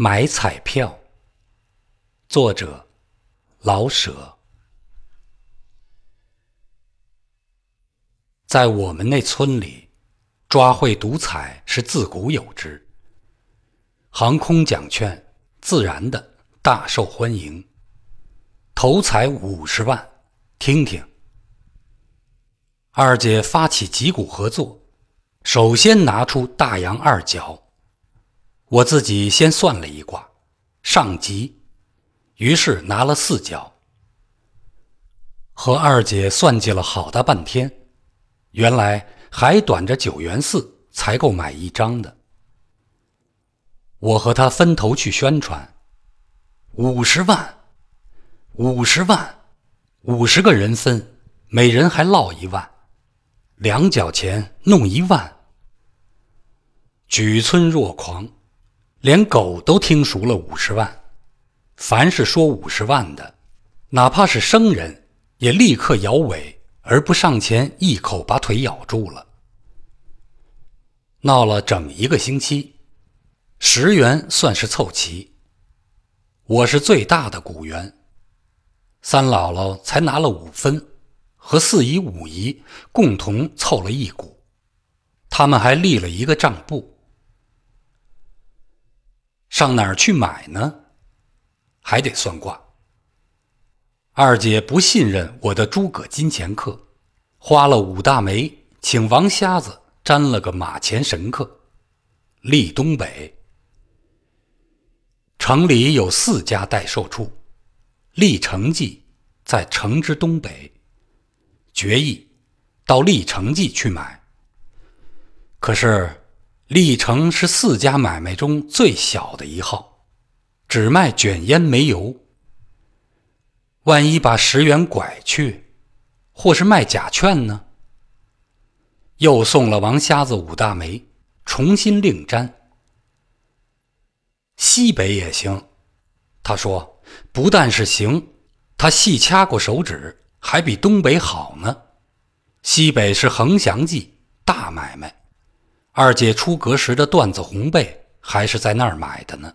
买彩票。作者：老舍。在我们那村里，抓会赌彩是自古有之。航空奖券自然的大受欢迎。头彩五十万，听听。二姐发起几股合作，首先拿出大洋二角。我自己先算了一卦，上吉，于是拿了四角。和二姐算计了好大半天，原来还短着九元四才够买一张的。我和他分头去宣传，五十万，五十万，五十个人分，每人还落一万，两角钱弄一万，举村若狂。连狗都听熟了五十万，凡是说五十万的，哪怕是生人，也立刻摇尾，而不上前一口把腿咬住了。闹了整一个星期，十元算是凑齐。我是最大的股员，三姥姥才拿了五分，和四姨、五姨共同凑了一股，他们还立了一个账簿。上哪儿去买呢？还得算卦。二姐不信任我的诸葛金钱客，花了五大枚，请王瞎子占了个马前神客，立东北。城里有四家代售处，历城记在城之东北，决意到历城记去买。可是。历城是四家买卖中最小的一号，只卖卷烟煤油。万一把十元拐去，或是卖假券呢？又送了王瞎子五大枚，重新另粘。西北也行，他说不但是行，他细掐过手指，还比东北好呢。西北是横祥记大买卖。二姐出阁时的缎子红被还是在那儿买的呢。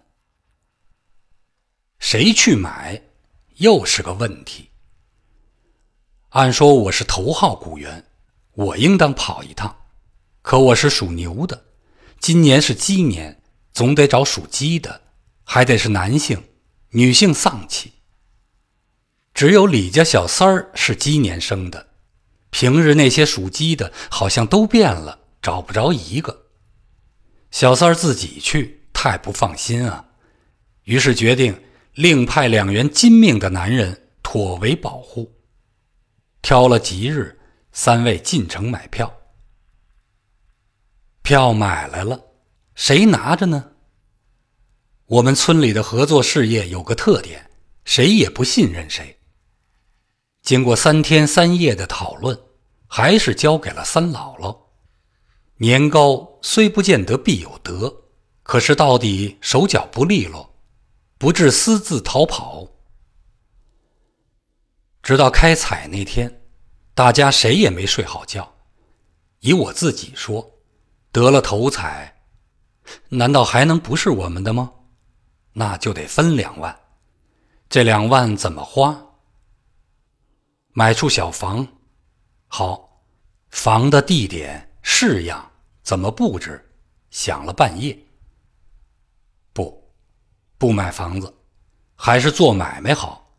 谁去买，又是个问题。按说我是头号雇员，我应当跑一趟。可我是属牛的，今年是鸡年，总得找属鸡的，还得是男性，女性丧气。只有李家小三儿是鸡年生的，平日那些属鸡的，好像都变了。找不着一个，小三儿自己去太不放心啊，于是决定另派两员金命的男人妥为保护。挑了吉日，三位进城买票。票买来了，谁拿着呢？我们村里的合作事业有个特点，谁也不信任谁。经过三天三夜的讨论，还是交给了三姥姥。年高虽不见得必有德，可是到底手脚不利落，不致私自逃跑。直到开彩那天，大家谁也没睡好觉。以我自己说，得了头彩，难道还能不是我们的吗？那就得分两万，这两万怎么花？买处小房，好，房的地点。式样怎么布置？想了半夜。不，不买房子，还是做买卖好。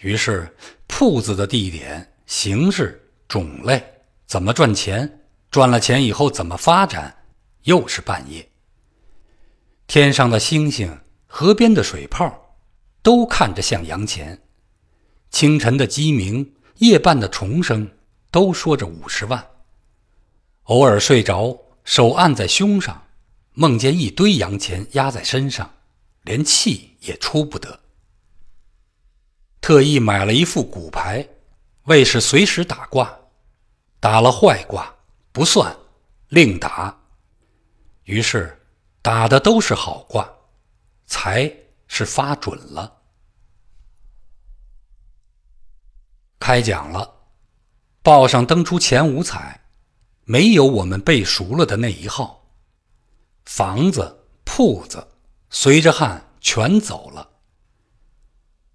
于是，铺子的地点、形式、种类，怎么赚钱？赚了钱以后怎么发展？又是半夜。天上的星星，河边的水泡，都看着像洋钱。清晨的鸡鸣，夜半的虫声，都说着五十万。偶尔睡着，手按在胸上，梦见一堆洋钱压在身上，连气也出不得。特意买了一副骨牌，为是随时打卦，打了坏卦不算，另打。于是打的都是好卦，财是发准了。开奖了，报上登出前五彩。没有我们背熟了的那一号，房子、铺子随着汗全走了。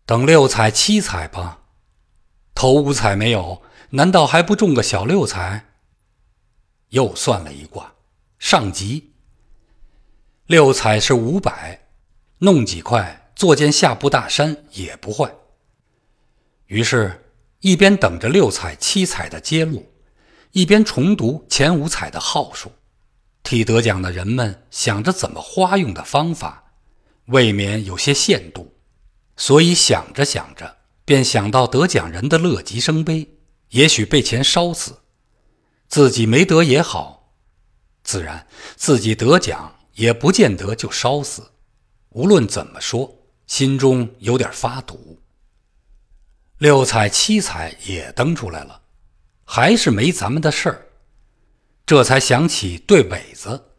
等六彩七彩吧，头五彩没有，难道还不中个小六彩？又算了一卦，上吉。六彩是五百，弄几块做件下部大山也不坏。于是，一边等着六彩七彩的揭露，一边重读前五彩的号数，替得奖的人们想着怎么花用的方法，未免有些限度。所以想着想着，便想到得奖人的乐极生悲，也许被钱烧死，自己没得也好，自然自己得奖也不见得就烧死。无论怎么说，心中有点发堵。六彩七彩也登出来了，还是没咱们的事儿，这才想起对伟子，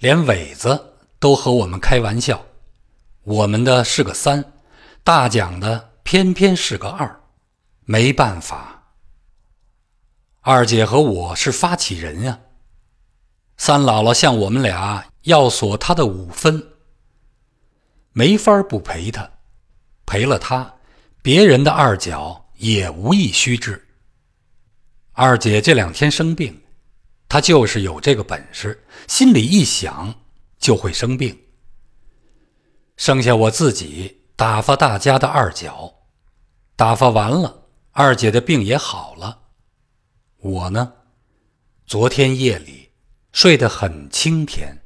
连伟子都和我们开玩笑，我们的是个三。大奖的偏偏是个二，没办法。二姐和我是发起人呀。三姥姥向我们俩要索她的五分，没法不赔她，赔了她，别人的二脚也无一虚掷。二姐这两天生病，她就是有这个本事，心里一想就会生病。剩下我自己。打发大家的二脚，打发完了，二姐的病也好了。我呢，昨天夜里睡得很清甜。